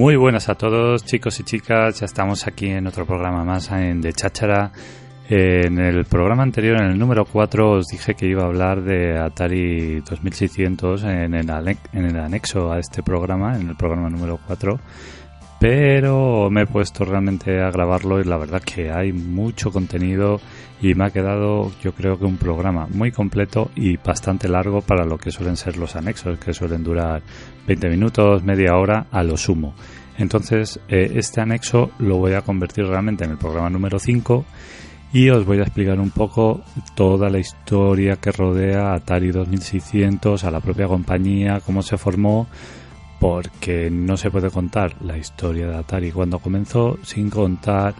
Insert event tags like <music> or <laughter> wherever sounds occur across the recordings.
Muy buenas a todos, chicos y chicas. Ya estamos aquí en otro programa más en de Cháchara. En el programa anterior, en el número 4, os dije que iba a hablar de Atari 2600 en el, en el anexo a este programa, en el programa número 4 pero me he puesto realmente a grabarlo y la verdad que hay mucho contenido y me ha quedado yo creo que un programa muy completo y bastante largo para lo que suelen ser los anexos que suelen durar 20 minutos, media hora a lo sumo. Entonces eh, este anexo lo voy a convertir realmente en el programa número 5 y os voy a explicar un poco toda la historia que rodea a Atari 2600, a la propia compañía, cómo se formó, porque no se puede contar la historia de Atari cuando comenzó sin contar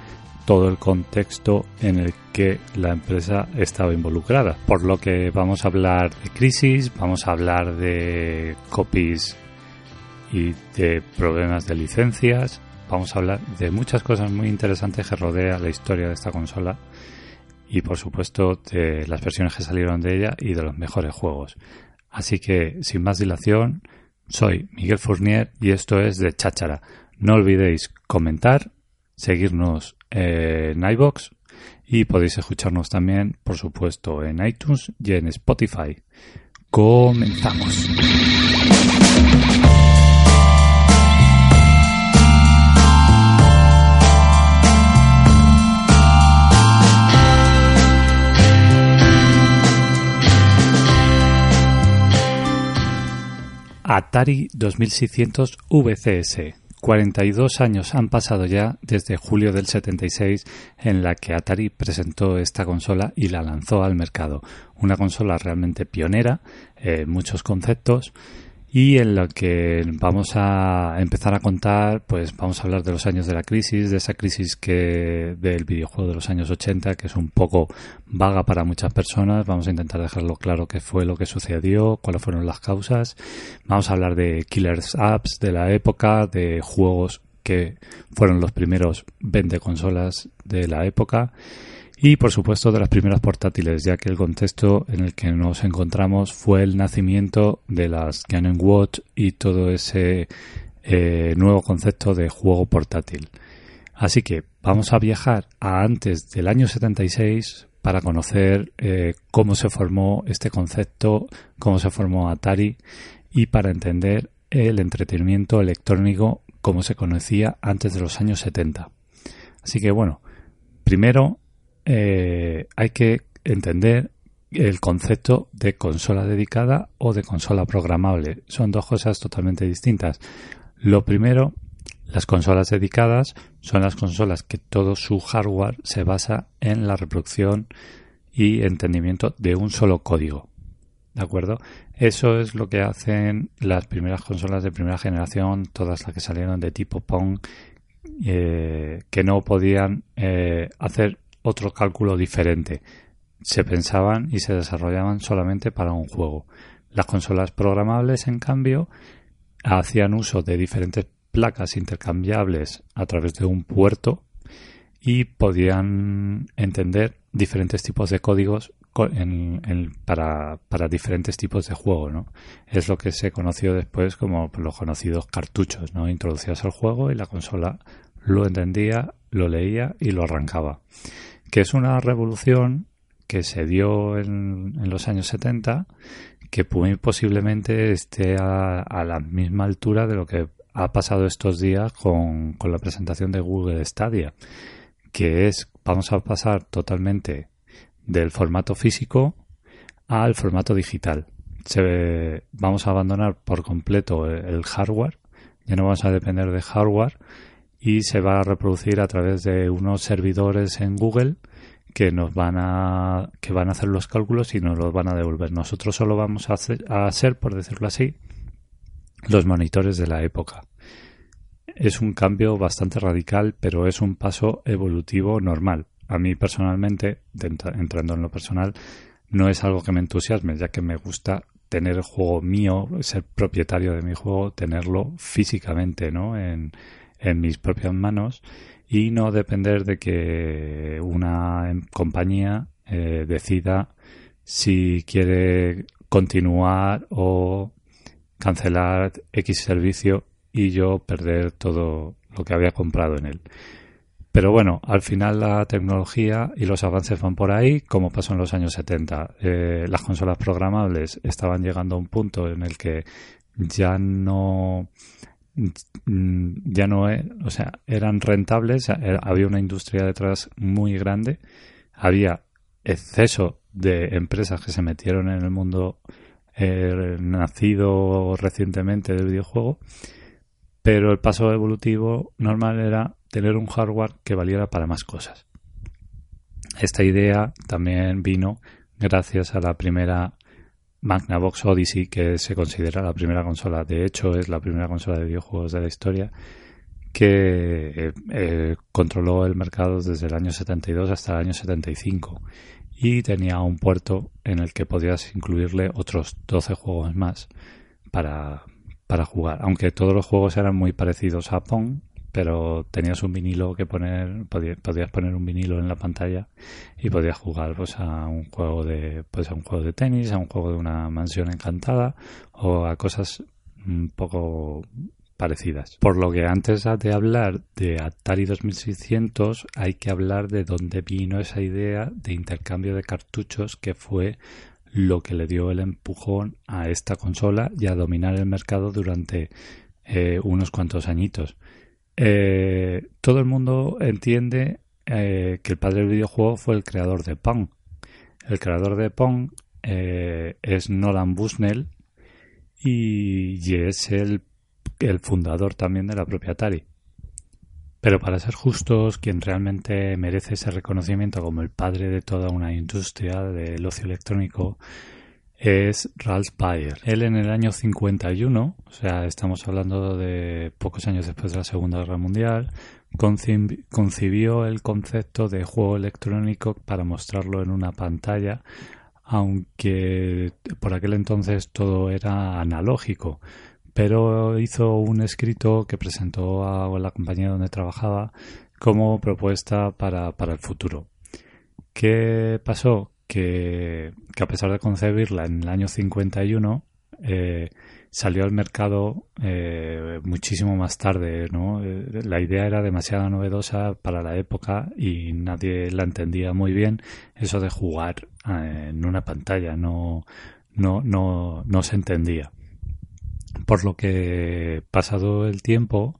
todo el contexto en el que la empresa estaba involucrada. Por lo que vamos a hablar de crisis, vamos a hablar de copies y de problemas de licencias, vamos a hablar de muchas cosas muy interesantes que rodea la historia de esta consola y por supuesto de las versiones que salieron de ella y de los mejores juegos. Así que sin más dilación, soy Miguel Fournier y esto es de Cháchara. No olvidéis comentar, seguirnos en iBox y podéis escucharnos también, por supuesto, en iTunes y en Spotify. Comenzamos. Atari 2600 VCS. 42 años han pasado ya desde julio del 76 en la que Atari presentó esta consola y la lanzó al mercado. Una consola realmente pionera, en muchos conceptos y en lo que vamos a empezar a contar, pues vamos a hablar de los años de la crisis, de esa crisis que del videojuego de los años 80, que es un poco vaga para muchas personas. Vamos a intentar dejarlo claro qué fue lo que sucedió, cuáles fueron las causas. Vamos a hablar de killers apps de la época, de juegos que fueron los primeros 20 consolas de la época y por supuesto de las primeras portátiles, ya que el contexto en el que nos encontramos fue el nacimiento de las Canon Watch y todo ese eh, nuevo concepto de juego portátil. Así que vamos a viajar a antes del año 76 para conocer eh, cómo se formó este concepto, cómo se formó Atari y para entender el entretenimiento electrónico como se conocía antes de los años 70. Así que bueno, primero eh, hay que entender el concepto de consola dedicada o de consola programable. Son dos cosas totalmente distintas. Lo primero, las consolas dedicadas son las consolas que todo su hardware se basa en la reproducción y entendimiento de un solo código. ¿De acuerdo? Eso es lo que hacen las primeras consolas de primera generación, todas las que salieron de tipo Pong, eh, que no podían eh, hacer otro cálculo diferente. Se pensaban y se desarrollaban solamente para un juego. Las consolas programables, en cambio, hacían uso de diferentes placas intercambiables a través de un puerto y podían entender diferentes tipos de códigos para, diferentes tipos de juego. Es lo que se conoció después como los conocidos cartuchos, ¿no? Introducías al juego y la consola lo entendía, lo leía y lo arrancaba que es una revolución que se dio en, los años 70 que muy posiblemente esté a, la misma altura de lo que ha pasado estos días con, con la presentación de Google Stadia, que es vamos a pasar totalmente del formato físico al formato digital. vamos a abandonar por completo el hardware, ya no vamos a depender de hardware y se va a reproducir a través de unos servidores en Google que nos van a que van a hacer los cálculos y nos los van a devolver. Nosotros solo vamos a, hacer, por decirlo así, los monitores de la época. Es un cambio bastante radical, pero es un paso evolutivo normal. A mí personalmente, entrando en lo personal, no es algo que me entusiasme, ya que me gusta tener el juego mío, ser propietario de mi juego, tenerlo físicamente, ¿no? En, en mis propias manos y no depender de que una compañía eh, decida si quiere continuar o cancelar X servicio y yo perder todo lo que había comprado en él. Pero bueno, al final la tecnología y los avances van por ahí, como pasó en los años 70. Eh, las consolas programables estaban llegando a un punto en el que ya no ya no, o sea, eran rentables, había una industria detrás muy grande, había exceso de empresas que se metieron en el mundo eh, nacido recientemente del videojuego, pero el paso evolutivo normal era tener un hardware que valiera para más cosas. Esta idea también vino gracias a la primera Magnavox Odyssey, que se considera la primera consola, de hecho es la primera consola de videojuegos de la historia, que eh, eh, controló el mercado desde el año 72 hasta el año 75 y tenía un puerto en el que podías incluirle otros 12 juegos más para, para jugar. Aunque todos los juegos eran muy parecidos a Pong, pero tenías un vinilo que poner, podías, poner un vinilo en la pantalla y podías jugar pues a un juego de, pues a un juego de tenis, a un juego de una mansión encantada o a cosas un poco parecidas. Por lo que antes de hablar de Atari 2600 hay que hablar de dónde vino esa idea de intercambio de cartuchos que fue lo que le dio el empujón a esta consola y a dominar el mercado durante eh, unos cuantos añitos. Eh, todo el mundo entiende eh, que el padre del videojuego fue el creador de Pong. El creador de Pong eh, es Nolan Bushnell y, es el, el fundador también de la propia Atari. Pero para ser justos, quien realmente merece ese reconocimiento como el padre de toda una industria del ocio electrónico es Ralph Baer. Él en el año 51, o sea, estamos hablando de pocos años después de la Segunda Guerra Mundial, concibió el concepto de juego electrónico para mostrarlo en una pantalla, aunque por aquel entonces todo era analógico. Pero hizo un escrito que presentó a la compañía donde trabajaba como propuesta para, para el futuro. ¿Qué pasó? Que, a pesar de concebirla en el año 51, eh, salió al mercado eh, muchísimo más tarde, ¿no? Eh, la idea era demasiado novedosa para la época y nadie la entendía muy bien. Eso de jugar en una pantalla no, no, no, no se entendía. Por lo que, pasado el tiempo,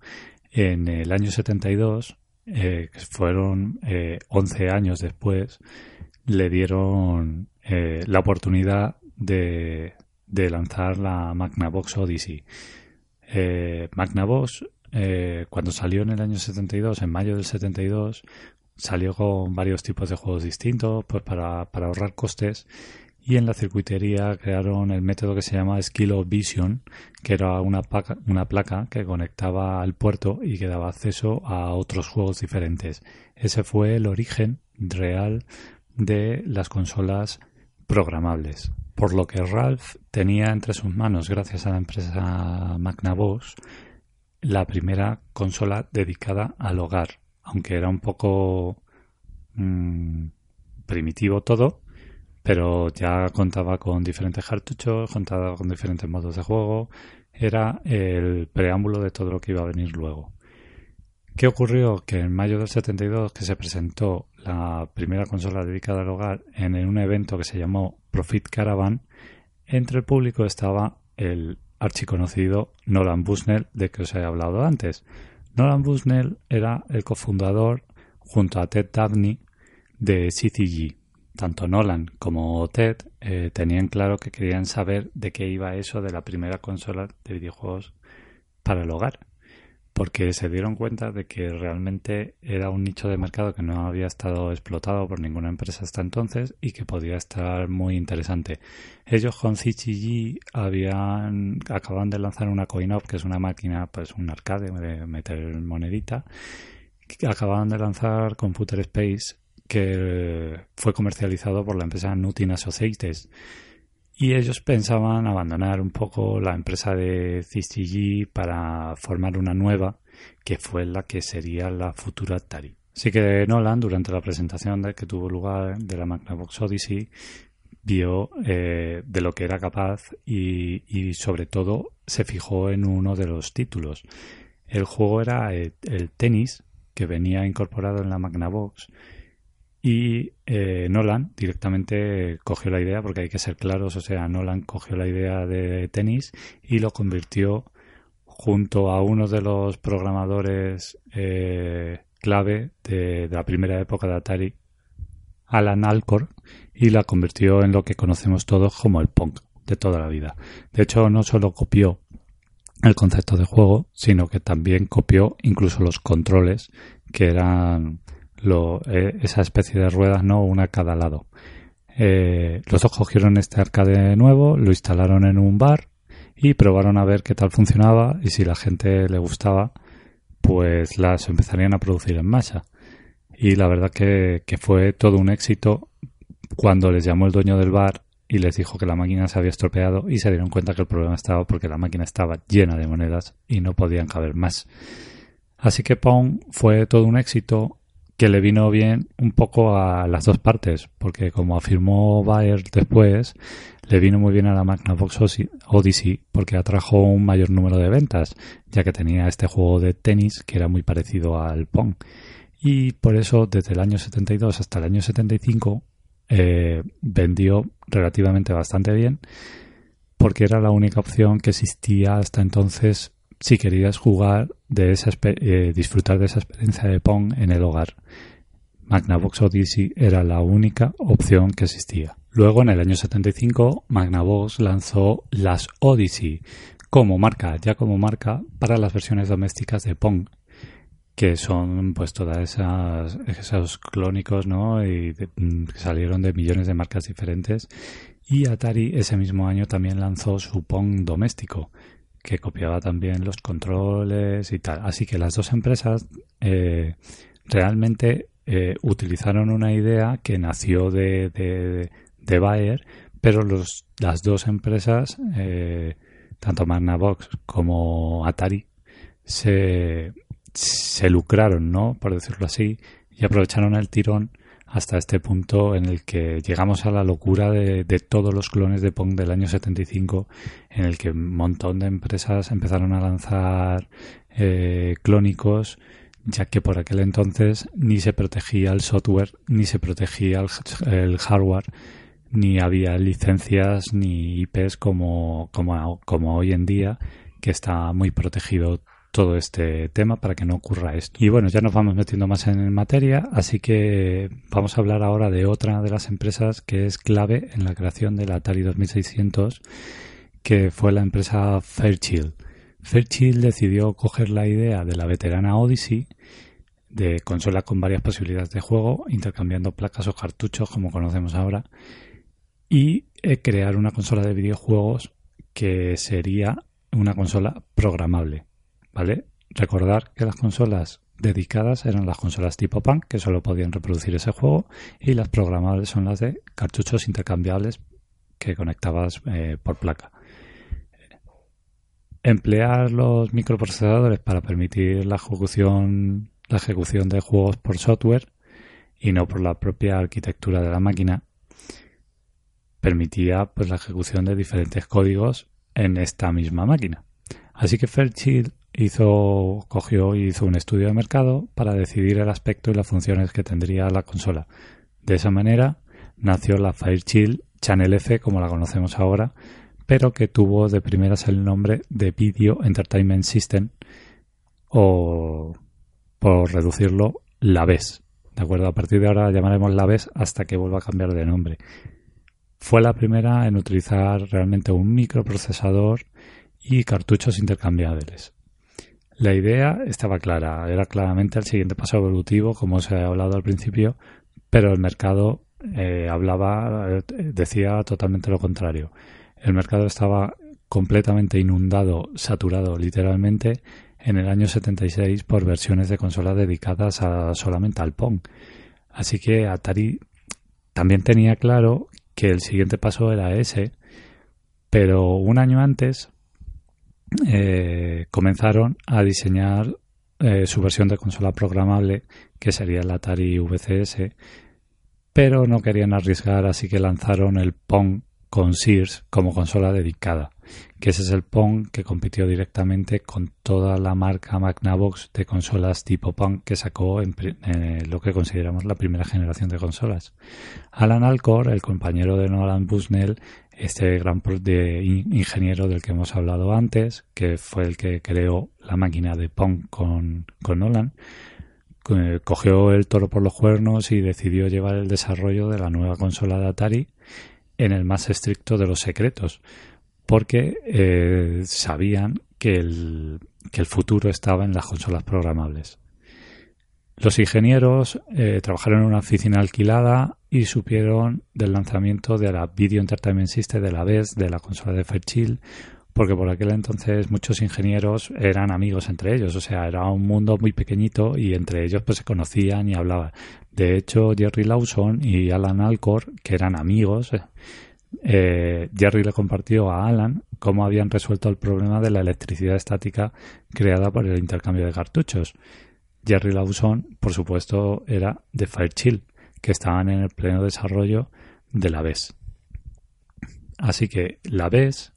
en el año 72, que fueron 11 años después, le dieron eh, la oportunidad de, lanzar la Magnavox Odyssey. Eh, Magnavox, eh, cuando salió en el año 72, en mayo del 72, salió con varios tipos de juegos distintos pues para, ahorrar costes y en la circuitería crearon el método que se llama Skill Vision, que era una, una placa que conectaba al puerto y que daba acceso a otros juegos diferentes. Ese fue el origen real de las consolas programables. Por lo que Ralph tenía entre sus manos, gracias a la empresa Magnavox, la primera consola dedicada al hogar. Aunque era un poco mm, primitivo todo, pero ya contaba con diferentes cartuchos, contaba con diferentes modos de juego. Era el preámbulo de todo lo que iba a venir luego. ¿Qué ocurrió? Que en mayo del 72 que se presentó la primera consola dedicada al hogar en un evento que se llamó Profit Caravan, entre el público estaba el archiconocido Nolan Bushnell de que os he hablado antes. Nolan Bushnell era el cofundador junto a Ted Dabney de CCG. tanto Nolan como Ted eh, tenían claro que querían saber de qué iba eso de la primera consola de videojuegos para el hogar porque se dieron cuenta de que realmente era un nicho de mercado que no había estado explotado por ninguna empresa hasta entonces y que podía estar muy interesante. Ellos con CGG habían acaban de lanzar una CoinOp, que es una máquina, pues un arcade de meter monedita, acababan de lanzar Computer Space que fue comercializado por la empresa Nutin Associates y ellos pensaban abandonar un poco la empresa de CCG para formar una nueva que fue la que sería la futura Atari. Así que Nolan, durante la presentación que tuvo lugar de la Magnavox Odyssey, vio eh, de lo que era capaz y, y, sobre todo se fijó en uno de los títulos. El juego era el, el tenis que venía incorporado en la Magnavox y eh, Nolan directamente cogió la idea, porque hay que ser claros, o sea, Nolan cogió la idea de tenis y lo convirtió junto a uno de los programadores eh, clave de, la primera época de Atari, Alan Alcor, y la convirtió en lo que conocemos todos como el punk de toda la vida. De hecho, no solo copió el concepto de juego, sino que también copió incluso los controles que eran eh, esa especie de ruedas, ¿no? Una a cada lado. Eh, los dos cogieron este arcade nuevo, lo instalaron en un bar y probaron a ver qué tal funcionaba y si la gente le gustaba, pues las empezarían a producir en masa. Y la verdad que, que fue todo un éxito cuando les llamó el dueño del bar y les dijo que la máquina se había estropeado y se dieron cuenta que el problema estaba porque la máquina estaba llena de monedas y no podían caber más. Así que Pong fue todo un éxito que le vino bien un poco a las dos partes, porque como afirmó Bayer después, le vino muy bien a la Magnavox Odyssey porque atrajo un mayor número de ventas, ya que tenía este juego de tenis que era muy parecido al Pong. Y por eso, desde el año 72 hasta el año 75, eh, vendió relativamente bastante bien, porque era la única opción que existía hasta entonces si querías jugar de esa eh, disfrutar de esa experiencia de Pong en el hogar. Magnavox Odyssey era la única opción que existía. Luego, en el año 75, Magnavox lanzó las Odyssey como marca, ya como marca, para las versiones domésticas de Pong, que son pues todas esas esos clónicos, ¿no? Y mm, que salieron de millones de marcas diferentes. Y Atari ese mismo año también lanzó su Pong doméstico, que copiaba también los controles y tal. Así que las dos empresas eh, realmente eh, utilizaron una idea que nació de, de, Bayer, pero los, las dos empresas, eh, tanto Magnavox como Atari, se, se lucraron, ¿no? Por decirlo así, y aprovecharon el tirón hasta este punto en el que llegamos a la locura de, todos los clones de Pong del año 75, en el que un montón de empresas empezaron a lanzar eh, clónicos, ya que por aquel entonces ni se protegía el software, ni se protegía el, hardware, ni había licencias ni IPs como, como, como hoy en día, que está muy protegido todo este tema para que no ocurra esto. Y bueno, ya nos vamos metiendo más en materia, así que vamos a hablar ahora de otra de las empresas que es clave en la creación del Atari 2600, que fue la empresa Fairchild. Fairchild decidió coger la idea de la veterana Odyssey, de consola con varias posibilidades de juego, intercambiando placas o cartuchos como conocemos ahora, y eh, crear una consola de videojuegos que sería una consola programable ¿vale? Recordar que las consolas dedicadas eran las consolas tipo PAN, que solo podían reproducir ese juego, y las programables son las de cartuchos intercambiables que conectabas eh, por placa. Emplear los microprocesadores para permitir la ejecución, la ejecución de juegos por software y no por la propia arquitectura de la máquina permitía pues la ejecución de diferentes códigos en esta misma máquina. Así que Fairchild hizo, cogió y hizo un estudio de mercado para decidir el aspecto y las funciones que tendría la consola. De esa manera nació la Fairchild Channel F como la conocemos ahora, pero que tuvo de primeras el nombre de Video Entertainment System o por reducirlo la VES ¿de acuerdo? A partir de ahora la llamaremos la BES hasta que vuelva a cambiar de nombre. Fue la primera en utilizar realmente un microprocesador y cartuchos intercambiables. La idea estaba clara, era claramente el siguiente paso evolutivo, como se ha hablado al principio, pero el mercado eh, hablaba, eh, decía totalmente lo contrario. El mercado estaba completamente inundado, saturado literalmente en el año 76 por versiones de consolas dedicadas a, solamente al Pong. Así que Atari también tenía claro que el siguiente paso era ese, pero un año antes eh, comenzaron a diseñar eh, su versión de consola programable, que sería el Atari VCS, pero no querían arriesgar, así que lanzaron el Pong con Sears como consola dedicada, que ese es el Pong que compitió directamente con toda la marca Magnavox de consolas tipo Pong que sacó en, eh, lo que consideramos la primera generación de consolas. Alan Alcor, el compañero de Nolan Bushnell, este gran ingeniero del que hemos hablado antes, que fue el que creó la máquina de Pong con, Nolan, cogió el toro por los cuernos y decidió llevar el desarrollo de la nueva consola de Atari en el más estricto de los secretos, porque eh, sabían que el futuro estaba en las consolas programables. Los ingenieros eh, trabajaron en una oficina alquilada y supieron del lanzamiento de la Video Entertainment System de la VES, de la consola de Fairchild, porque por aquel entonces muchos ingenieros eran amigos entre ellos, o sea, era un mundo muy pequeñito y entre ellos pues se conocían y hablaban. De hecho, Jerry Lawson y Alan Alcor, que eran amigos, eh, Jerry le compartió a Alan cómo habían resuelto el problema de la electricidad estática creada por el intercambio de cartuchos. Jerry Lawson, por supuesto, era de Fairchild, que estaban en el pleno desarrollo de la BES. Así que la BES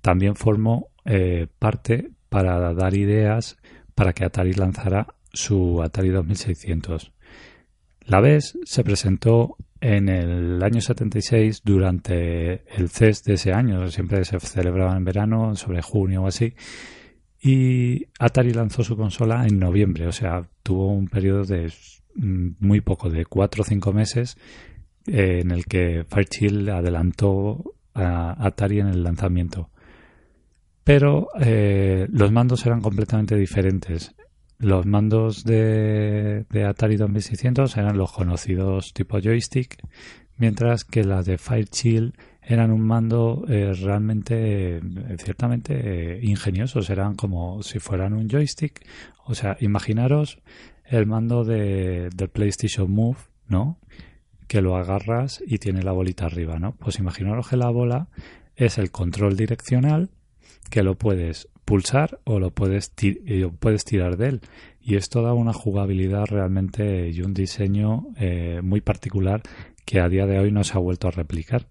también formó eh, parte para dar ideas para que Atari lanzara su Atari 2600. La BES se presentó en el año 76 durante el CES de ese año, siempre se celebraba en verano, sobre junio o así, y Atari lanzó su consola en noviembre, o sea, tuvo un periodo de mm, muy poco, de cuatro o cinco meses, eh, en el que Fairchild adelantó a Atari en el lanzamiento. Pero eh, los mandos eran completamente diferentes. Los mandos de, Atari 2600 eran los conocidos tipo joystick, mientras que las de Fairchild eran un mando eh, realmente, eh, ciertamente eh, ingeniosos, eran como si fueran un joystick. O sea, imaginaros el mando de, del PlayStation Move, ¿no? Que lo agarras y tiene la bolita arriba, ¿no? Pues imaginaros que la bola es el control direccional que lo puedes pulsar o lo puedes, puedes tirar de él. Y esto da una jugabilidad realmente y un diseño muy particular que a día de hoy no se ha vuelto a replicar.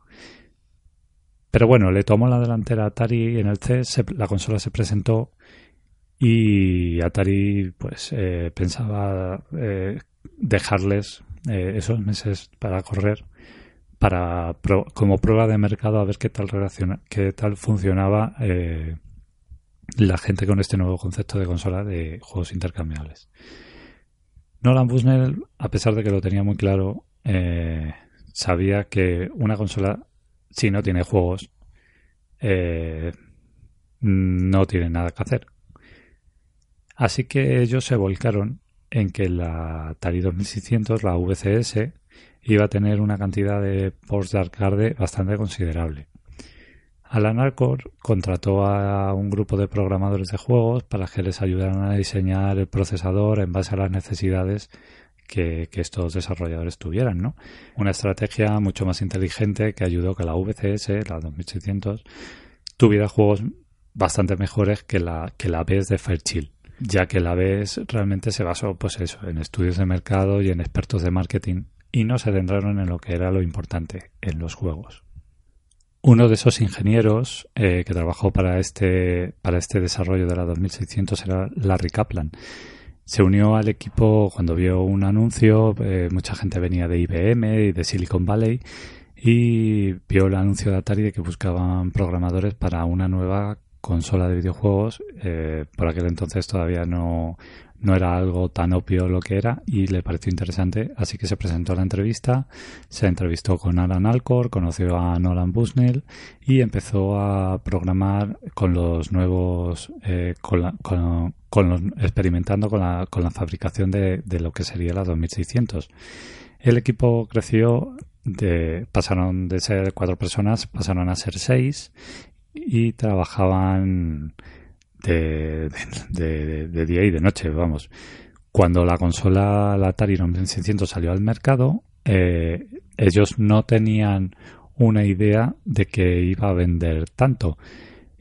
Pero bueno, le tomó la delantera a Atari en el CES, la consola se presentó y Atari pues eh, pensaba eh, dejarles eh, esos meses para correr para como prueba de mercado a ver qué tal qué tal funcionaba la gente con este nuevo concepto de consola de juegos intercambiables. Nolan Bushnell, a pesar de que lo tenía muy claro, sabía que una consola si no tiene juegos, eh, no tiene nada que hacer. Así que ellos se volcaron en que la Atari 2600, la VCS, iba a tener una cantidad de de arcade bastante considerable. Alan Alcor contrató a un grupo de programadores de juegos para que les ayudaran a diseñar el procesador en base a las necesidades que, estos desarrolladores tuvieran, ¿no? Una estrategia mucho más inteligente que ayudó que la VCS, la 2600, tuviera juegos bastante mejores que la, que la de Fairchild, ya que la BES realmente se basó, pues eso, en estudios de mercado y en expertos de marketing y no se centraron en lo que era lo importante, en los juegos. Uno de esos ingenieros eh, que trabajó para este, para este desarrollo de la 2600 era Larry Kaplan se unió al equipo cuando vio un anuncio, eh, mucha gente venía de IBM y de Silicon Valley y vio el anuncio de Atari de que buscaban programadores para una nueva consola de videojuegos. Eh, por aquel entonces todavía no, no era algo tan obvio lo que era y le pareció interesante, así que se presentó a la entrevista, se entrevistó con Alan Alcor, conoció a Nolan Bushnell y empezó a programar con los nuevos, eh, con, con, los, experimentando con la, con la fabricación de, de lo que sería la 2600. El equipo creció, de, pasaron de ser cuatro personas, pasaron a ser seis y trabajaban de, de, día y de noche, vamos. Cuando la consola, la Atari 2600 salió al mercado, eh, ellos no tenían una idea de que iba a vender tanto.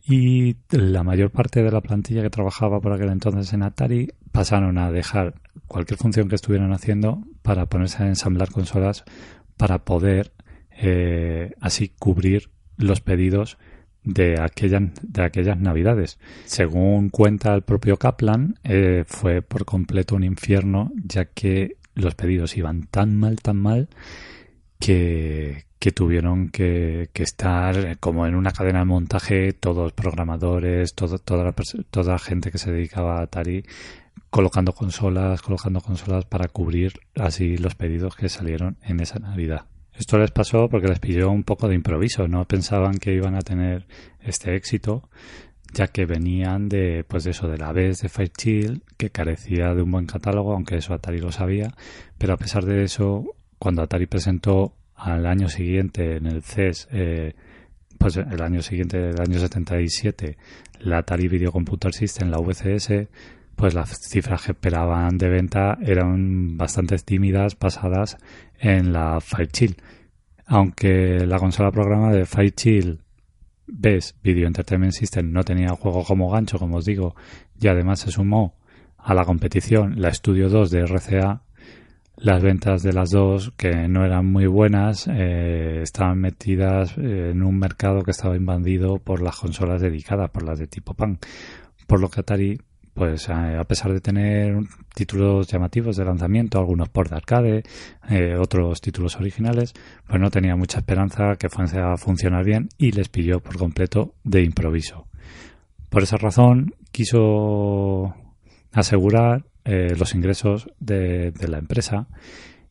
Y la mayor parte de la plantilla que trabajaba por aquel entonces en Atari pasaron a dejar cualquier función que estuvieran haciendo para ponerse a ensamblar consolas para poder eh, así cubrir los pedidos de aquellas, de aquellas navidades. Según cuenta el propio Kaplan, eh, fue por completo un infierno, ya que los pedidos iban tan mal, tan mal, que, que tuvieron que, estar como en una cadena de montaje, todos programadores, toda, la, toda la gente que se dedicaba a Atari, colocando consolas, colocando consolas para cubrir así los pedidos que salieron en esa Navidad. Esto les pasó porque les pidió un poco de improviso, no pensaban que iban a tener este éxito, ya que venían de, pues eso, de la vez de Fire Chill, que carecía de un buen catálogo, aunque eso Atari lo sabía, pero a pesar de eso, cuando Atari presentó al año siguiente en el CES, eh, pues el año siguiente, el año 77, la Atari Video Computer System, la VCS, pues las cifras que esperaban de venta eran bastante tímidas pasadas en la Chill. Aunque la consola programa de Chill BES Video Entertainment System no tenía juego como gancho, como os digo, y además se sumó a la competición la Studio 2 de RCA, las ventas de las dos, que no eran muy buenas, eh, estaban metidas en un mercado que estaba invadido por las consolas dedicadas, por las de tipo PAN. Por lo que Atari pues eh, a pesar de tener títulos llamativos de lanzamiento, algunos por de arcade, eh, otros títulos originales, pues no tenía mucha esperanza que fuese a funcionar bien y les pidió por completo de improviso. Por esa razón quiso asegurar eh, los ingresos de, la empresa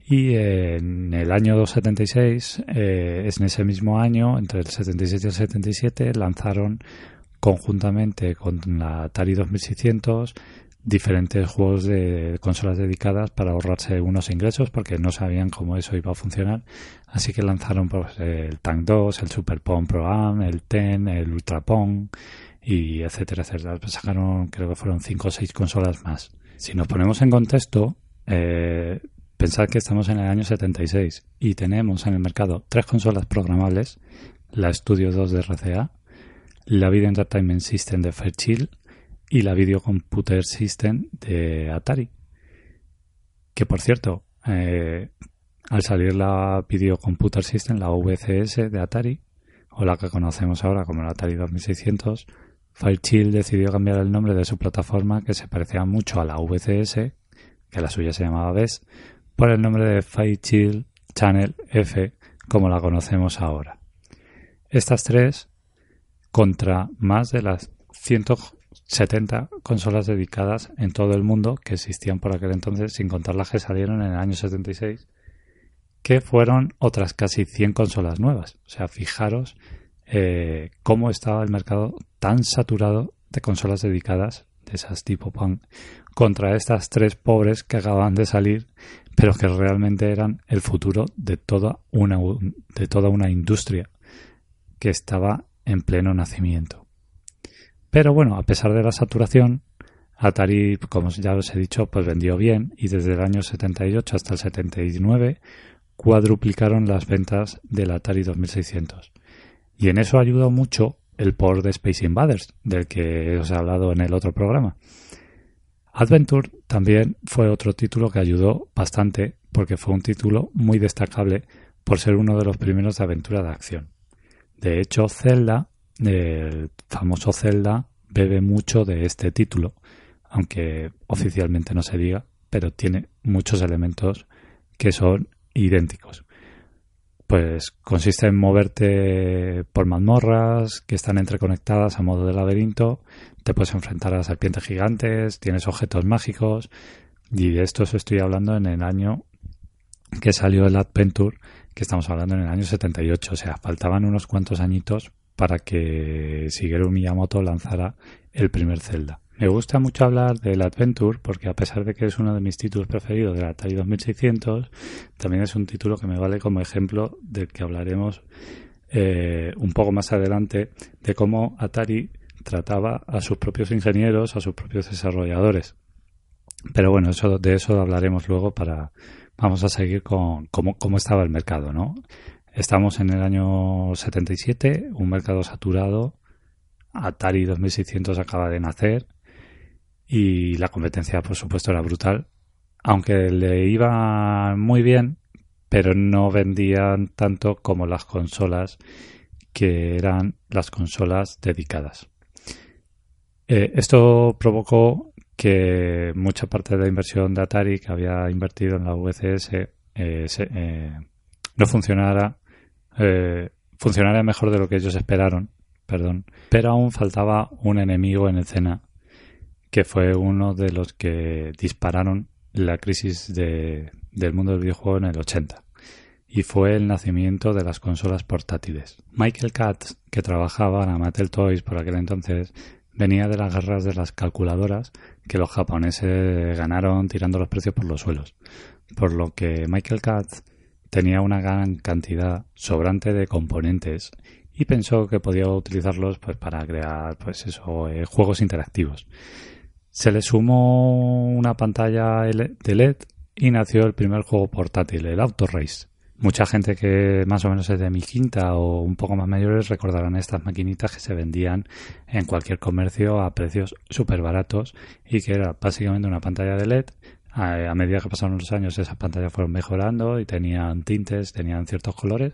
y en el año 76, es en ese mismo año, entre el 76 y el 77, lanzaron conjuntamente con la Atari 2600 diferentes juegos de consolas dedicadas para ahorrarse unos ingresos porque no sabían cómo eso iba a funcionar. Así que lanzaron pues, el Tank 2, el Super Pong Pro Am, el Ten, el Ultra Pong y etcétera, etcétera. Sacaron, creo que fueron 5 o 6 consolas más. Si nos ponemos en contexto, eh, pensad que estamos en el año 76 y tenemos en el mercado tres consolas programables, la Studio 2 de RCA, la Video Entertainment System de Fairchild y la Video Computer System de Atari. Que por cierto, eh, al salir la Video Computer System, la VCS de Atari, o la que conocemos ahora como la Atari 2600, Fairchild decidió cambiar el nombre de su plataforma que se parecía mucho a la VCS, que la suya se llamaba BES, por el nombre de Fairchild Channel F, como la conocemos ahora. Estas tres contra más de las 170 consolas dedicadas en todo el mundo que existían por aquel entonces, sin contar las que salieron en el año 76, que fueron otras casi 100 consolas nuevas. O sea, fijaros eh, cómo estaba el mercado tan saturado de consolas dedicadas de esas tipo punk contra estas tres pobres que acababan de salir, pero que realmente eran el futuro de toda una, de toda una industria que estaba en pleno nacimiento. Pero bueno, a pesar de la saturación, Atari, como ya os he dicho, pues vendió bien y desde el año 78 hasta el 79 cuadruplicaron las ventas del Atari 2600. Y en eso ayudó mucho el port de Space Invaders, del que os he hablado en el otro programa. Adventure también fue otro título que ayudó bastante porque fue un título muy destacable por ser uno de los primeros de aventura de acción. De hecho, Zelda, el famoso Zelda, bebe mucho de este título, aunque oficialmente no se diga, pero tiene muchos elementos que son idénticos. pues consiste en moverte por mazmorras que están entreconectadas a modo de laberinto, te puedes enfrentar a serpientes gigantes, tienes objetos mágicos, y de esto os estoy hablando en el año que salió el Adventure, que estamos hablando en el año 78, o sea, faltaban unos cuantos añitos para que Shigeru Miyamoto lanzara el primer Zelda. Me gusta mucho hablar del Adventure porque a pesar de que es uno de mis títulos preferidos del Atari 2600, también es un título que me vale como ejemplo del que hablaremos eh, un poco más adelante de cómo Atari trataba a sus propios ingenieros, a sus propios desarrolladores. Pero bueno, eso, de eso hablaremos luego para... Vamos a seguir con cómo, estaba el mercado, ¿no? Estamos en el año 77, un mercado saturado. Atari 2600 acaba de nacer y la competencia, por supuesto, era brutal. Aunque le iba muy bien, pero no vendían tanto como las consolas que eran las consolas dedicadas. Eh, esto provocó que mucha parte de la inversión de Atari que había invertido en la VCS eh, eh, no funcionara, eh, funcionara mejor de lo que ellos esperaron, perdón, pero aún faltaba un enemigo en escena que fue uno de los que dispararon la crisis de, del mundo del videojuego en el 80 y fue el nacimiento de las consolas portátiles. Michael Katz, que trabajaba en Mattel Toys por aquel entonces, venía de las guerras de las calculadoras que los japoneses ganaron tirando los precios por los suelos. Por lo que Michael Katz tenía una gran cantidad sobrante de componentes y pensó que podía utilizarlos pues para crear pues eso eh, juegos interactivos. Se le sumó una pantalla de LED y nació el primer juego portátil, el Auto Race. Mucha gente que más o menos es de mi quinta o un poco más mayores recordarán estas maquinitas que se vendían en cualquier comercio a precios súper baratos y que era básicamente una pantalla de LED. A, medida que pasaron los años esas pantallas fueron mejorando y tenían tintes, tenían ciertos colores,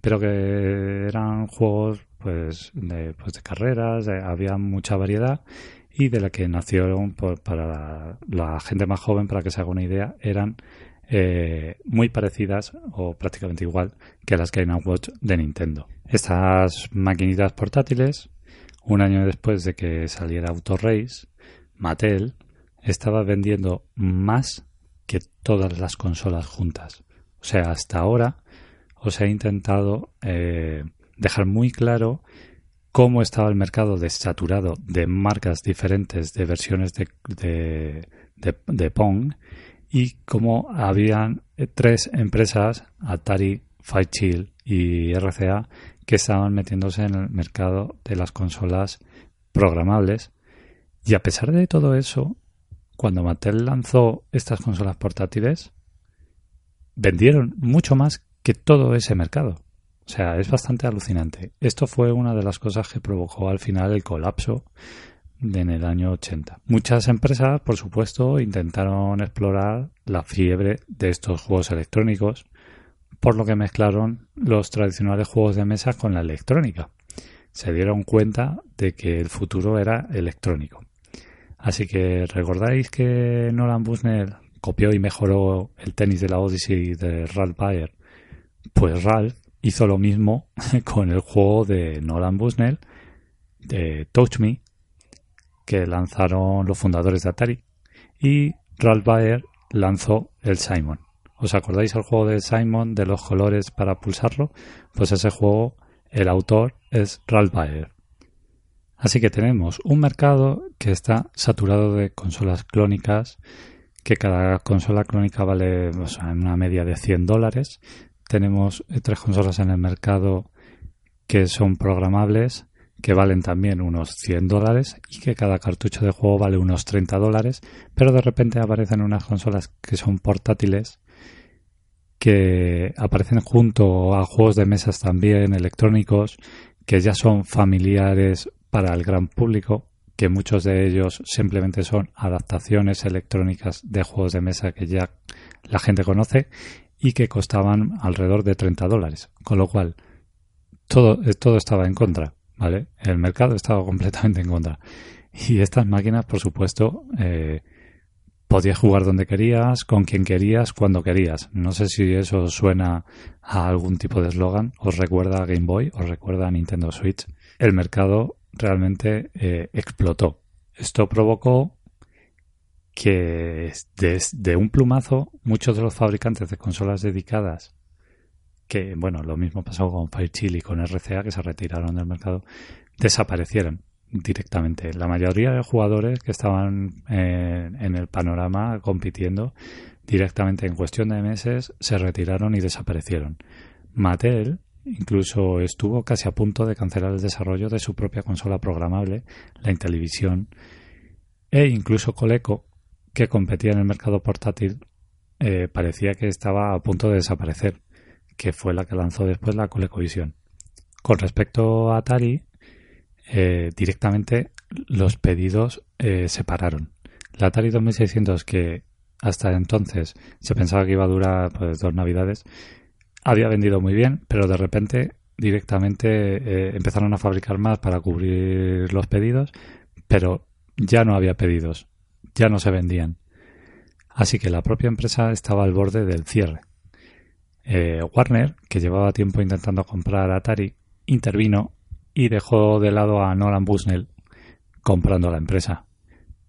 pero que eran juegos pues de, pues de carreras, había mucha variedad y de la que nacieron para la, la gente más joven, para que se haga una idea, eran eh, muy parecidas o prácticamente igual que las Game Watch de Nintendo. Estas maquinitas portátiles, un año después de que saliera Auto Race, Mattel estaba vendiendo más que todas las consolas juntas. O sea, hasta ahora os he intentado eh, dejar muy claro cómo estaba el mercado desaturado de marcas diferentes de versiones de, de, de Pong y como habían eh, tres empresas, Atari, Chill y RCA, que estaban metiéndose en el mercado de las consolas programables. Y a pesar de todo eso, cuando Mattel lanzó estas consolas portátiles, vendieron mucho más que todo ese mercado. O sea, es bastante alucinante. Esto fue una de las cosas que provocó al final el colapso en el año 80. Muchas empresas, por supuesto, intentaron explorar la fiebre de estos juegos electrónicos, por lo que mezclaron los tradicionales juegos de mesa con la electrónica. Se dieron cuenta de que el futuro era electrónico. Así que recordáis que Nolan Bushnell copió y mejoró el tenis de la Odyssey de Ralph Baer. Pues Ralph hizo lo mismo <laughs> con el juego de Nolan Bushnell de Touch Me que lanzaron los fundadores de Atari. Y Ralph Baer lanzó el Simon. ¿Os acordáis el juego de Simon de los colores para pulsarlo? Pues ese juego, el autor es Ralph Baer. Así que tenemos un mercado que está saturado de consolas clónicas, que cada consola clónica vale en una media de 100 dólares. Tenemos tres consolas en el mercado que son programables que valen también unos 100 dólares y que cada cartucho de juego vale unos 30 dólares, pero de repente aparecen unas consolas que son portátiles que aparecen junto a juegos de mesas también electrónicos que ya son familiares para el gran público, que muchos de ellos simplemente son adaptaciones electrónicas de juegos de mesa que ya la gente conoce y que costaban alrededor de 30 dólares, con lo cual todo, todo estaba en contra. ¿Vale? El mercado estaba completamente en contra. Y estas máquinas, por supuesto, eh, podías jugar donde querías, con quien querías, cuando querías. No sé si eso suena a algún tipo de eslogan, os recuerda a Game Boy, os recuerda a Nintendo Switch. El mercado realmente eh, explotó. Esto provocó que desde un plumazo muchos de los fabricantes de consolas dedicadas que, bueno, lo mismo pasó con Firechill y con RCA, que se retiraron del mercado, desaparecieron directamente. La mayoría de jugadores que estaban eh, en el panorama compitiendo directamente en cuestión de meses se retiraron y desaparecieron. Mattel incluso estuvo casi a punto de cancelar el desarrollo de su propia consola programable, la Intellivision, e incluso Coleco, que competía en el mercado portátil, eh, parecía que estaba a punto de desaparecer que fue la que lanzó después la ColecoVision. Con respecto a Atari, eh, directamente los pedidos eh, se pararon. La Atari 2600, que hasta entonces se pensaba que iba a durar pues, dos navidades, había vendido muy bien, pero de repente directamente eh, empezaron a fabricar más para cubrir los pedidos, pero ya no había pedidos, ya no se vendían. Así que la propia empresa estaba al borde del cierre. Eh, Warner, que llevaba tiempo intentando comprar Atari, intervino y dejó de lado a Nolan Bushnell comprando la empresa.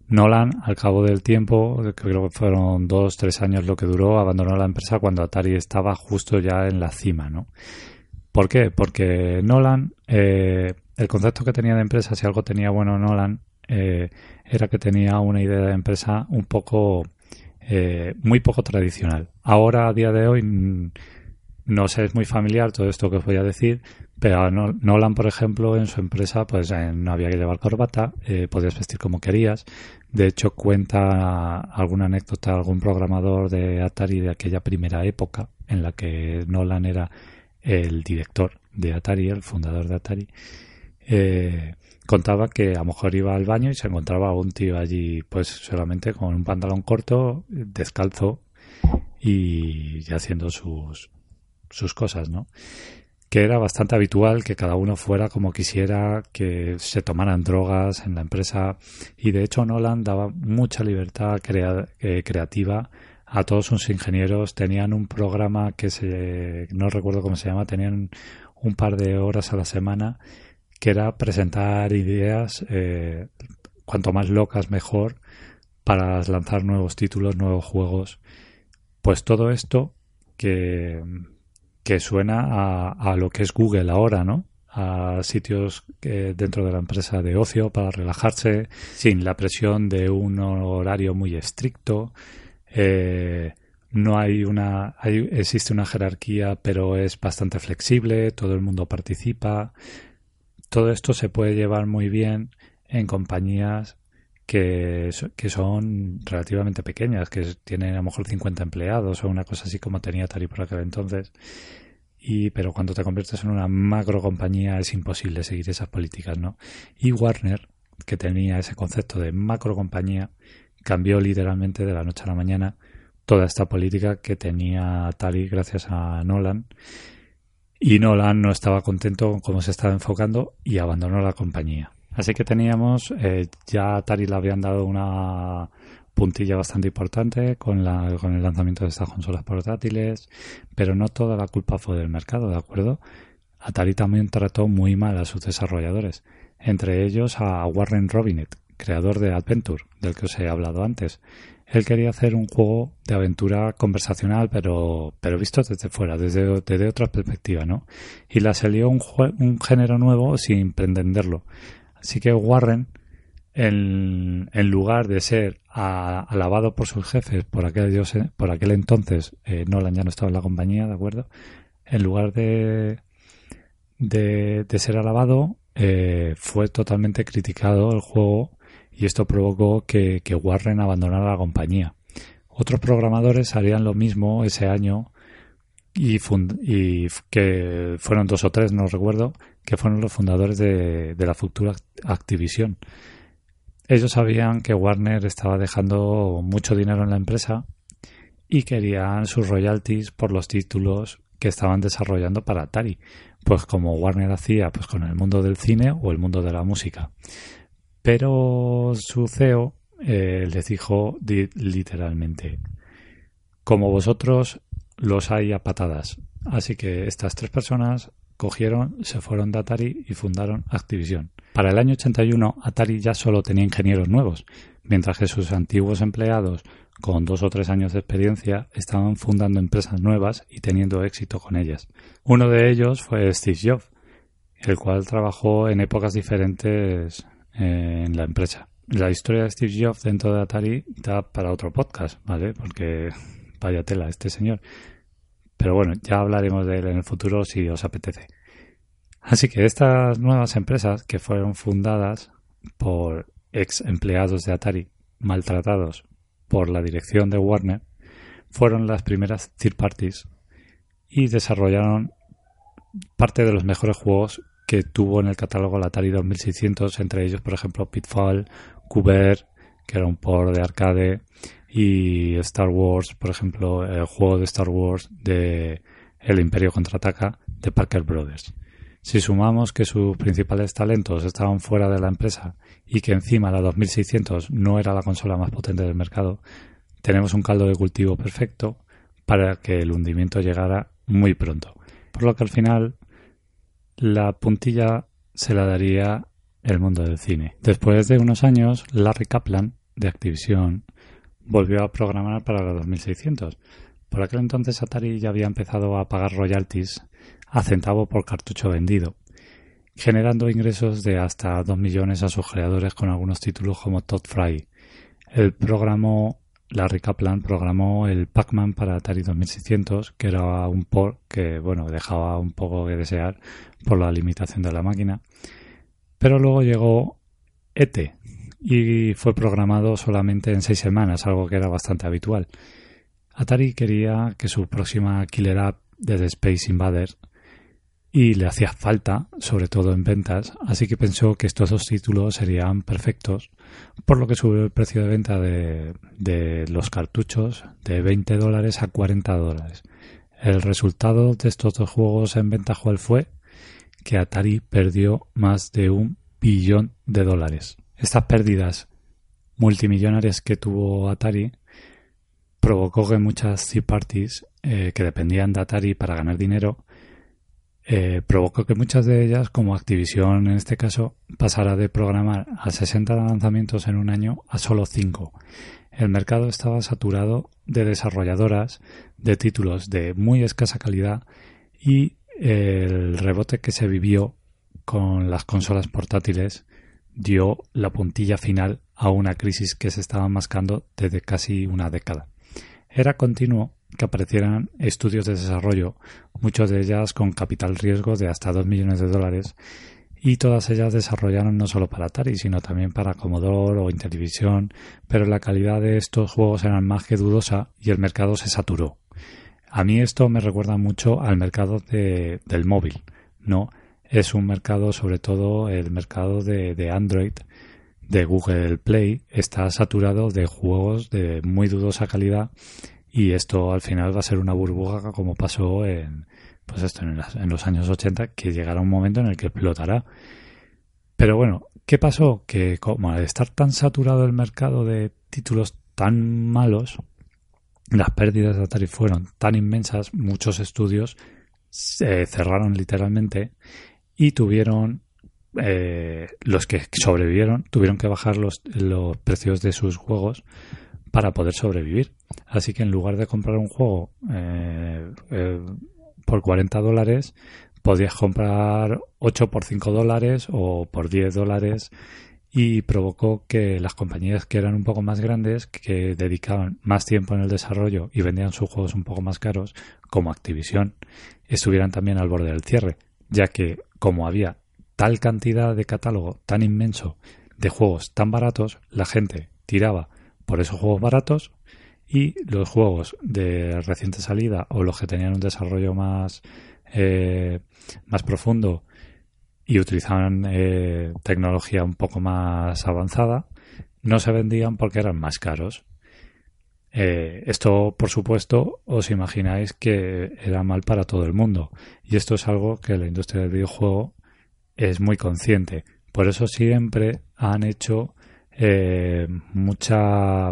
Nolan, al cabo del tiempo, creo que fueron dos, tres años lo que duró, abandonó la empresa cuando Atari estaba justo ya en la cima, ¿no? ¿Por qué? Porque Nolan, eh, el concepto que tenía de empresa, si algo tenía bueno Nolan, eh, era que tenía una idea de empresa un poco eh, muy poco tradicional. Ahora, a día de hoy, no sé, es muy familiar todo esto que os voy a decir, pero Nolan, por ejemplo, en su empresa, pues eh, no había que llevar corbata, eh, podías vestir como querías. De hecho, cuenta alguna anécdota, algún programador de Atari de aquella primera época en la que Nolan era el director de Atari, el fundador de Atari. Contaba que a lo mejor iba al baño y se encontraba un tío allí, pues solamente con un pantalón corto, descalzo y, haciendo sus, sus cosas, ¿no? Que era bastante habitual que cada uno fuera como quisiera, que se tomaran drogas en la empresa y de hecho Nolan daba mucha libertad eh, creativa a todos sus ingenieros. Tenían un programa que se, no recuerdo cómo se llama, tenían un par de horas a la semana que era presentar ideas eh, cuanto más locas mejor para lanzar nuevos títulos, nuevos juegos. Pues todo esto que, que suena a, a lo que es Google ahora, ¿no? a sitios que dentro de la empresa de ocio para relajarse sin la presión de un horario muy estricto. Eh, no hay una, hay, existe una jerarquía, pero es bastante flexible, todo el mundo participa todo esto se puede llevar muy bien en compañías que, que, son relativamente pequeñas, que tienen a lo mejor 50 empleados o una cosa así como tenía Atari por aquel entonces. Y, pero cuando te conviertes en una macro compañía es imposible seguir esas políticas, ¿no? Y Warner, que tenía ese concepto de macro compañía, cambió literalmente de la noche a la mañana toda esta política que tenía Atari gracias a Nolan y Nolan no estaba contento con cómo se estaba enfocando y abandonó la compañía. Así que teníamos, eh, ya Atari le habían dado una puntilla bastante importante con, la, con el lanzamiento de estas consolas portátiles, pero no toda la culpa fue del mercado, ¿de acuerdo? Atari también trató muy mal a sus desarrolladores, entre ellos a Warren Robinet, creador de Adventure, del que os he hablado antes, él quería hacer un juego de aventura conversacional, pero, pero visto desde fuera, desde, desde otra perspectiva, ¿no? Y le salió un, un género nuevo sin pretenderlo. Así que Warren, en, lugar de ser alabado por sus jefes por aquel, por aquel entonces, eh, Nolan ya no estaba en la compañía, ¿de acuerdo? En lugar de, de, de ser alabado, eh, fue totalmente criticado el juego y esto provocó que, Warren abandonara la compañía. Otros programadores harían lo mismo ese año y, que fueron dos o tres, no recuerdo, que fueron los fundadores de, la futura Activision. Ellos sabían que Warner estaba dejando mucho dinero en la empresa y querían sus royalties por los títulos que estaban desarrollando para Atari, pues como Warner hacía pues con el mundo del cine o el mundo de la música. Pero su CEO eh, les dijo literalmente, como vosotros los hay a patadas. Así que estas tres personas cogieron, se fueron de Atari y fundaron Activision. Para el año 81, Atari ya solo tenía ingenieros nuevos, mientras que sus antiguos empleados, con dos o tres años de experiencia, estaban fundando empresas nuevas y teniendo éxito con ellas. Uno de ellos fue Steve Jobs, el cual trabajó en épocas diferentes eh, en la empresa. La historia de Steve Jobs dentro de Atari da para otro podcast, ¿vale? Porque vaya tela este señor. Pero bueno, ya hablaremos de él en el futuro si os apetece. Así que estas nuevas empresas que fueron fundadas por ex empleados de Atari maltratados por la dirección de Warner fueron las primeras third parties y desarrollaron parte de los mejores juegos que tuvo en el catálogo la Atari 2600, entre ellos, por ejemplo, Pitfall, Cuber, que era un port de arcade, y Star Wars, por ejemplo, el juego de Star Wars de El Imperio contraataca de Parker Brothers. Si sumamos que sus principales talentos estaban fuera de la empresa y que encima la 2600 no era la consola más potente del mercado, tenemos un caldo de cultivo perfecto para que el hundimiento llegara muy pronto. Por lo que al final la puntilla se la daría el mundo del cine. Después de unos años, Larry Kaplan, de Activision, volvió a programar para la 2600. Por aquel entonces Atari ya había empezado a pagar royalties a centavo por cartucho vendido, generando ingresos de hasta 2 millones a sus creadores con algunos títulos como Todd Fry. El programó Larry Kaplan programó el Pac-Man para Atari 2600, que era un port que, bueno, dejaba un poco que desear por la limitación de la máquina. Pero luego llegó ET y fue programado solamente en seis semanas, algo que era bastante habitual. Atari quería que su próxima killer app de The Space Invaders y le hacía falta, sobre todo en ventas, así que pensó que estos dos títulos serían perfectos, por lo que subió el precio de venta de, de los cartuchos de 20 dólares a 40 dólares. El resultado de estos dos juegos en venta fue que Atari perdió más de un billón de dólares. Estas pérdidas multimillonarias que tuvo Atari provocó que muchas third parties eh, que dependían de Atari para ganar dinero eh, provocó que muchas de ellas, como Activision en este caso, pasara de programar a 60 lanzamientos en un año a solo 5. El mercado estaba saturado de desarrolladoras de títulos de muy escasa calidad y el rebote que se vivió con las consolas portátiles dio la puntilla final a una crisis que se estaba mascando desde casi una década. Era continuo que aparecieran estudios de desarrollo, muchos de ellas con capital riesgo de hasta 2 millones de dólares, y todas ellas desarrollaron no solo para Atari, sino también para Commodore o Intellivision, pero la calidad de estos juegos era más que dudosa y el mercado se saturó. A mí esto me recuerda mucho al mercado de, del móvil, ¿no? Es un mercado, sobre todo el mercado de, de Android, de Google Play, está saturado de juegos de muy dudosa calidad y esto al final va a ser una burbuja como pasó en pues esto en, los años 80 que llegará un momento en el que explotará pero bueno qué pasó que como al estar tan saturado el mercado de títulos tan malos las pérdidas de Atari fueron tan inmensas muchos estudios se cerraron literalmente y tuvieron eh, los que sobrevivieron tuvieron que bajar los, los precios de sus juegos para poder sobrevivir. Así que en lugar de comprar un juego eh, eh, por 40 dólares, podías comprar 8 por 5 dólares o por 10 dólares. Y provocó que las compañías que eran un poco más grandes, que dedicaban más tiempo en el desarrollo y vendían sus juegos un poco más caros, como Activision, estuvieran también al borde del cierre, ya que como había tal cantidad de catálogo tan inmenso de juegos tan baratos, la gente tiraba por esos juegos baratos y los juegos de reciente salida o los que tenían un desarrollo más, eh, más profundo y utilizaban eh, tecnología un poco más avanzada, no se vendían porque eran más caros. Eh, esto, por supuesto, os imagináis que era mal para todo el mundo. Y esto es algo que la industria del videojuego es muy consciente. Por eso siempre han hecho eh, mucha,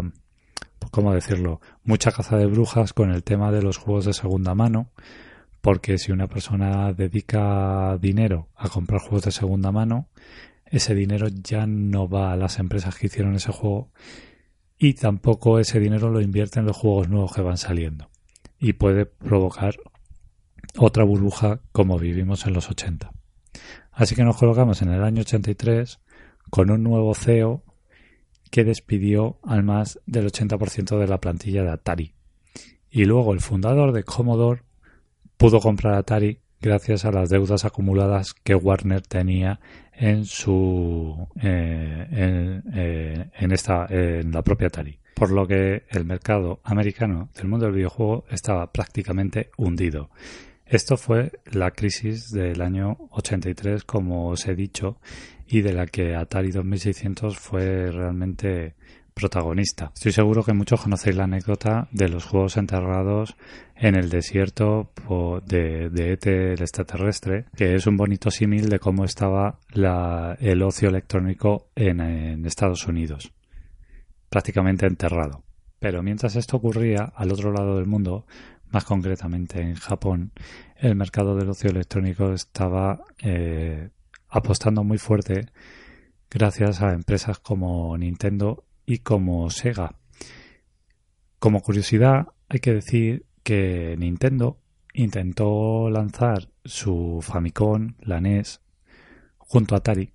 ¿cómo decirlo? Mucha caza de brujas con el tema de los juegos de segunda mano, porque si una persona dedica dinero a comprar juegos de segunda mano, ese dinero ya no va a las empresas que hicieron ese juego y tampoco ese dinero lo invierte en los juegos nuevos que van saliendo y puede provocar otra burbuja como vivimos en los 80. Así que nos colocamos en el año 83 con un nuevo CEO que despidió al más del 80% de la plantilla de Atari. Y luego el fundador de Commodore pudo comprar Atari gracias a las deudas acumuladas que Warner tenía en su eh, eh, en, esta en la propia Atari por lo que el mercado americano del mundo del videojuego estaba prácticamente hundido esto fue la crisis del año 83 como os he dicho y de la que Atari 2600 fue realmente protagonista. Estoy seguro que muchos conocéis la anécdota de los juegos enterrados en el desierto de, de ET el extraterrestre, que es un bonito símil de cómo estaba el ocio electrónico en, en Estados Unidos, prácticamente enterrado. Pero mientras esto ocurría al otro lado del mundo, más concretamente en Japón, el mercado del ocio electrónico estaba eh, apostando muy fuerte gracias a empresas como Nintendo y como Sega. Como curiosidad, hay que decir que Nintendo intentó lanzar su Famicom, la NES, junto a Atari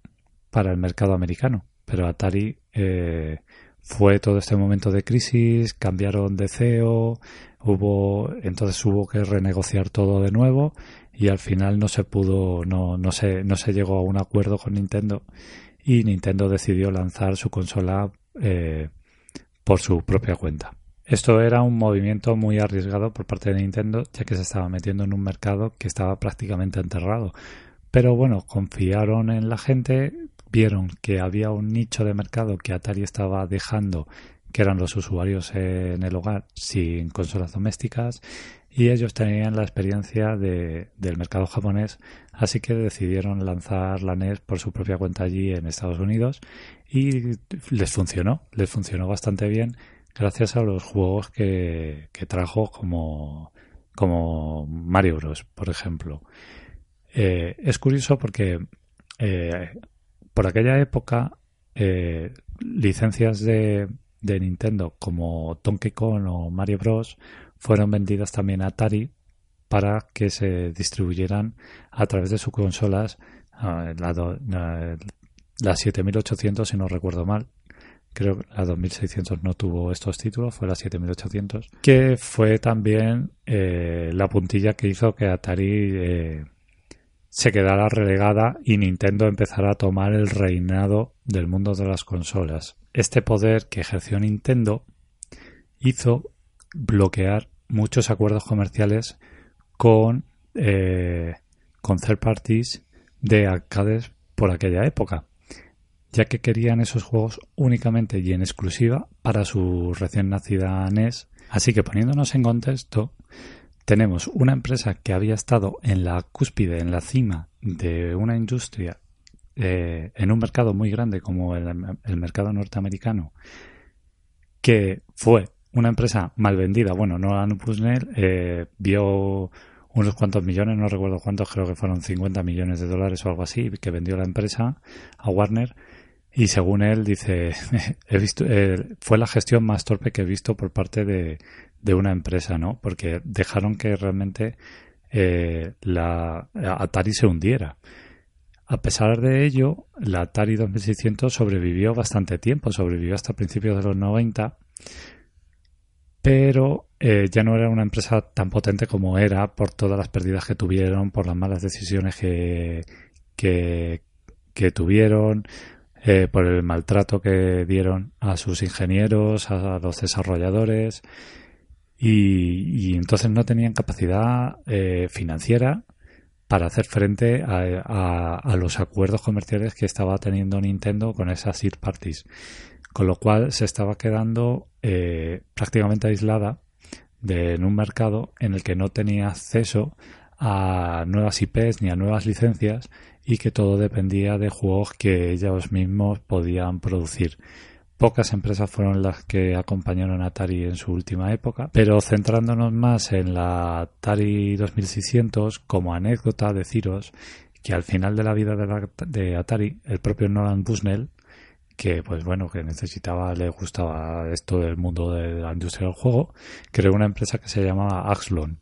para el mercado americano, pero Atari eh, fue todo este momento de crisis, cambiaron de CEO, hubo entonces hubo que renegociar todo de nuevo y al final no se pudo, no, no se, no se llegó a un acuerdo con Nintendo y Nintendo decidió lanzar su consola eh, por su propia cuenta. Esto era un movimiento muy arriesgado por parte de Nintendo, ya que se estaba metiendo en un mercado que estaba prácticamente enterrado. Pero bueno, confiaron en la gente, vieron que había un nicho de mercado que Atari estaba dejando, que eran los usuarios en el hogar sin consolas domésticas, y ellos tenían la experiencia de, del mercado japonés, así que decidieron lanzar la NES por su propia cuenta allí en Estados Unidos y les funcionó, les funcionó bastante bien gracias a los juegos que, que trajo como, como Mario Bros, por ejemplo. Eh, es curioso porque eh, por aquella época eh, licencias de, de Nintendo como Donkey Kong o Mario Bros fueron vendidas también a Atari para que se distribuyeran a través de sus consolas uh, la, la, 7800 si no recuerdo mal. Creo que la 2600 no tuvo estos títulos, fue la 7800, que fue también eh, la puntilla que hizo que Atari eh, se quedara relegada y Nintendo empezara a tomar el reinado del mundo de las consolas. Este poder que ejerció Nintendo hizo bloquear muchos acuerdos comerciales con, eh, con third parties de arcades por aquella época, ya que querían esos juegos únicamente y en exclusiva para su recién nacida NES. Así que poniéndonos en contexto, tenemos una empresa que había estado en la cúspide, en la cima de una industria eh, en un mercado muy grande como el, mercado norteamericano, que fue una empresa mal vendida. Bueno, no a Nupusnel, eh, vio unos cuantos millones, no recuerdo cuántos, creo que fueron 50 millones de dólares o algo así, que vendió la empresa a Warner. Y según él, dice, <laughs> eh, fue la gestión más torpe que he visto por parte de, una empresa, ¿no? Porque dejaron que realmente eh, la Atari se hundiera. A pesar de ello, la Atari 2600 sobrevivió bastante tiempo, sobrevivió hasta principios de los 90, pero eh, ya no era una empresa tan potente como era por todas las pérdidas que tuvieron, por las malas decisiones que, que tuvieron, eh, por el maltrato que dieron a sus ingenieros, a los desarrolladores y, entonces no tenían capacidad eh, financiera para hacer frente a, los acuerdos comerciales que estaba teniendo Nintendo con esas third parties, con lo cual se estaba quedando eh, prácticamente aislada de, en un mercado en el que no tenía acceso a nuevas IPs ni a nuevas licencias y que todo dependía de juegos que ellos mismos podían producir. Pocas empresas fueron las que acompañaron a Atari en su última época, pero centrándonos más en la Atari 2600 como anécdota deciros que al final de la vida de, Atari el propio Nolan Bushnell que pues bueno que necesitaba le gustaba esto del mundo de la industria del juego creó una empresa que se llamaba Axlon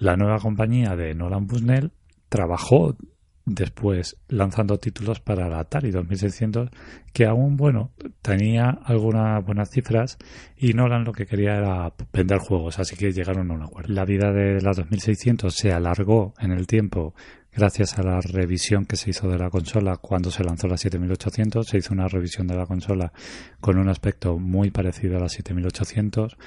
la nueva compañía de Nolan Bushnell trabajó después lanzando títulos para la Atari 2600 que aún bueno tenía algunas buenas cifras y Nolan lo que quería era vender juegos así que llegaron a un acuerdo. La vida de la 2600 se alargó en el tiempo gracias a la revisión que se hizo de la consola. Cuando se lanzó la 7800 se hizo una revisión de la consola con un aspecto muy parecido a la 7800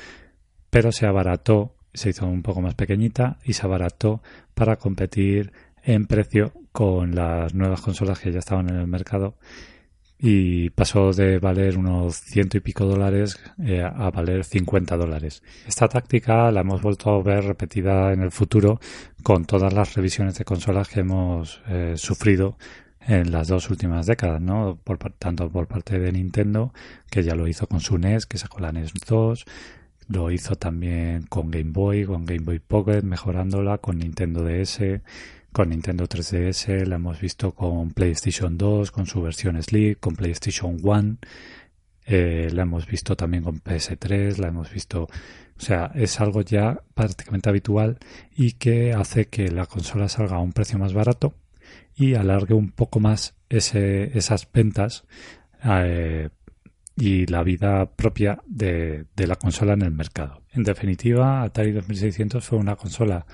pero se abarató se hizo un poco más pequeñita y se abarató para competir en precio con las nuevas consolas que ya estaban en el mercado y pasó de valer unos ciento y pico dólares eh, a valer 50 dólares. Esta táctica la hemos vuelto a ver repetida en el futuro con todas las revisiones de consolas que hemos eh, sufrido en las dos últimas décadas, ¿no? Por, tanto por parte de Nintendo, que ya lo hizo con su NES, que sacó la NES 2, lo hizo también con Game Boy, con Game Boy Pocket, mejorándola, con Nintendo DS, con Nintendo 3DS, la hemos visto con PlayStation 2, con su versión Slim, con PlayStation 1, eh, la hemos visto también con PS3, la hemos visto, o sea, es algo ya prácticamente habitual y que hace que la consola salga a un precio más barato y alargue un poco más esas ventas eh, y la vida propia de, de la consola en el mercado. En definitiva, Atari 2600 fue una consola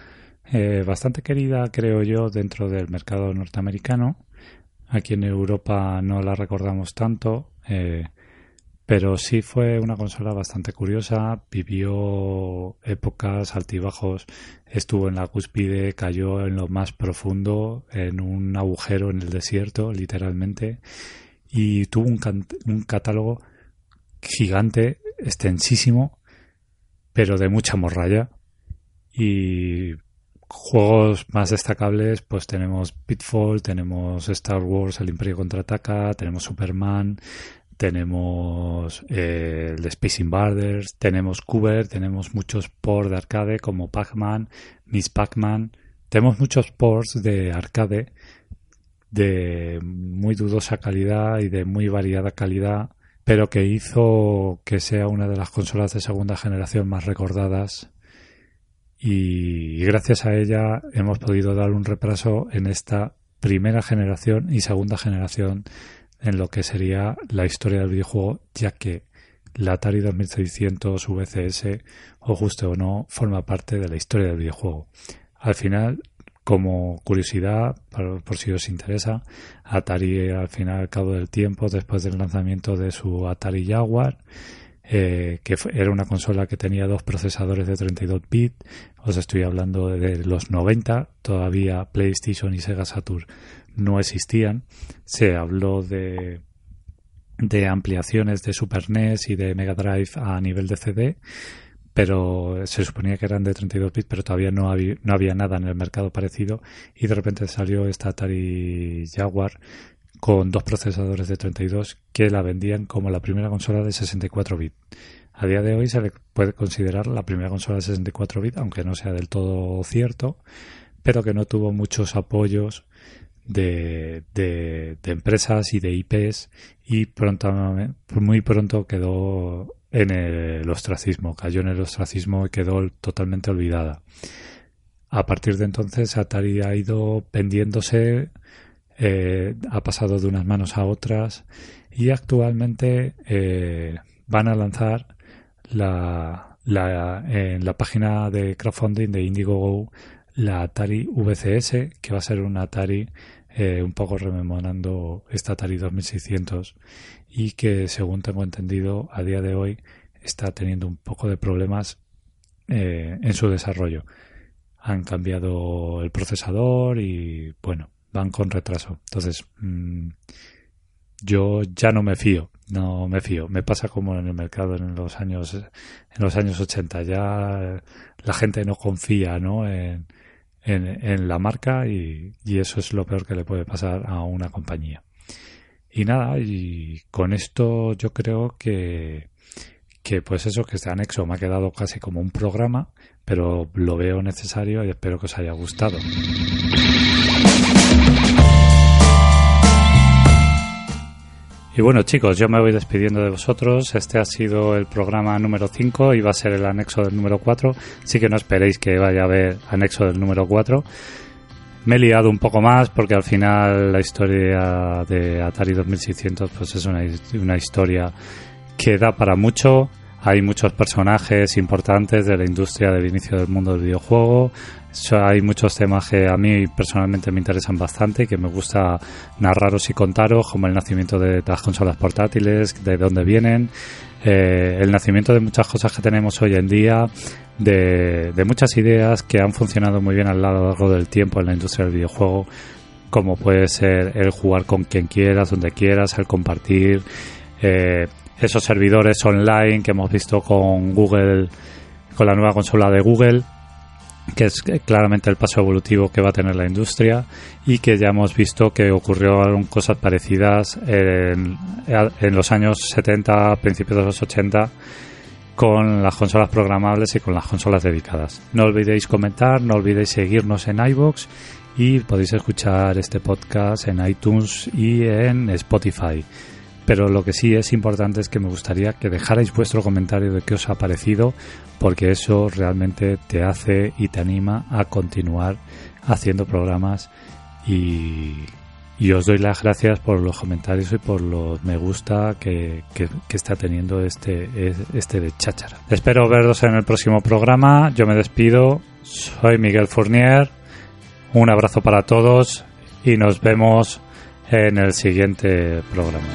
eh, bastante querida, creo yo, dentro del mercado norteamericano. Aquí en Europa no la recordamos tanto, eh, pero sí fue una consola bastante curiosa. Vivió épocas altibajos, estuvo en la cúspide, cayó en lo más profundo, en un agujero en el desierto, literalmente, y tuvo un, un catálogo gigante, extensísimo, pero de mucha morralla. Y juegos más destacables, pues tenemos Pitfall, tenemos Star Wars, El Imperio Contraataca, tenemos Superman, tenemos eh, el Space Invaders, tenemos Cuber, tenemos muchos ports de arcade como Pac-Man, Miss Pac-Man, tenemos muchos ports de arcade de muy dudosa calidad y de muy variada calidad, pero que hizo que sea una de las consolas de segunda generación más recordadas y gracias a ella hemos podido dar un repaso en esta primera generación y segunda generación en lo que sería la historia del videojuego, ya que la Atari 2600 VCS, o justo o no, forma parte de la historia del videojuego. Al final, como curiosidad, por, si os interesa, Atari al final, al cabo del tiempo, después del lanzamiento de su Atari Jaguar, eh, que era una consola que tenía dos procesadores de 32 bits. Os estoy hablando de los 90, todavía PlayStation y Sega Saturn no existían. Se habló de, de ampliaciones de Super NES y de Mega Drive a nivel de CD, pero se suponía que eran de 32 bits, pero todavía no había, no había nada en el mercado parecido y de repente salió esta Atari Jaguar con dos procesadores de 32 que la vendían como la primera consola de 64 bits. A día de hoy se le puede considerar la primera consola de 64 bits, aunque no sea del todo cierto, pero que no tuvo muchos apoyos de, de, empresas y de IPs y pronto, muy pronto quedó en el ostracismo, cayó en el ostracismo y quedó totalmente olvidada. A partir de entonces Atari ha ido vendiéndose eh, ha pasado de unas manos a otras y actualmente eh, van a lanzar la, la, en la página de crowdfunding de Indiegogo la Atari VCS, que va a ser una Atari eh, un poco rememorando esta Atari 2600 y que según tengo entendido a día de hoy está teniendo un poco de problemas en su desarrollo. Han cambiado el procesador y bueno, van con retraso. Entonces, mm, yo ya no me fío, no me fío. Me pasa como en el mercado en los años, en los años 80. Ya la gente no confía, ¿no? En, en, la marca y, y, eso es lo peor que le puede pasar a una compañía. Y nada, y con esto yo creo que, que pues eso, que este anexo me ha quedado casi como un programa, pero lo veo necesario y espero que os haya gustado. Y bueno chicos, yo me voy despidiendo de vosotros. Este ha sido el programa número 5 y va a ser el anexo del número 4. Así que no esperéis que vaya a haber anexo del número 4. Me he liado un poco más porque al final la historia de Atari 2600 pues es una, historia que da para mucho. Hay muchos personajes importantes de la industria del inicio del mundo del videojuego. Hay muchos temas que a mí personalmente me interesan bastante que me gusta narraros y contaros, como el nacimiento de las consolas portátiles, de dónde vienen, eh, el nacimiento de muchas cosas que tenemos hoy en día, de, muchas ideas que han funcionado muy bien a lo largo del tiempo en la industria del videojuego, como puede ser el jugar con quien quieras, donde quieras, el compartir. Eh, esos servidores online que hemos visto con Google, con la nueva consola de Google, que es claramente el paso evolutivo que va a tener la industria y que ya hemos visto que ocurrieron cosas parecidas en los años 70, principios de los 80 con las consolas programables y con las consolas dedicadas. No olvidéis comentar, no olvidéis seguirnos en iBox y podéis escuchar este podcast en iTunes y en Spotify pero lo que sí es importante es que me gustaría que dejarais vuestro comentario de qué os ha parecido, porque eso realmente te hace y te anima a continuar haciendo programas y, os doy las gracias por los comentarios y por los me gusta que, que, está teniendo este, este de cháchara. Espero veros en el próximo programa. Yo me despido. Soy Miguel Fournier. Un abrazo para todos y nos vemos en el siguiente programa.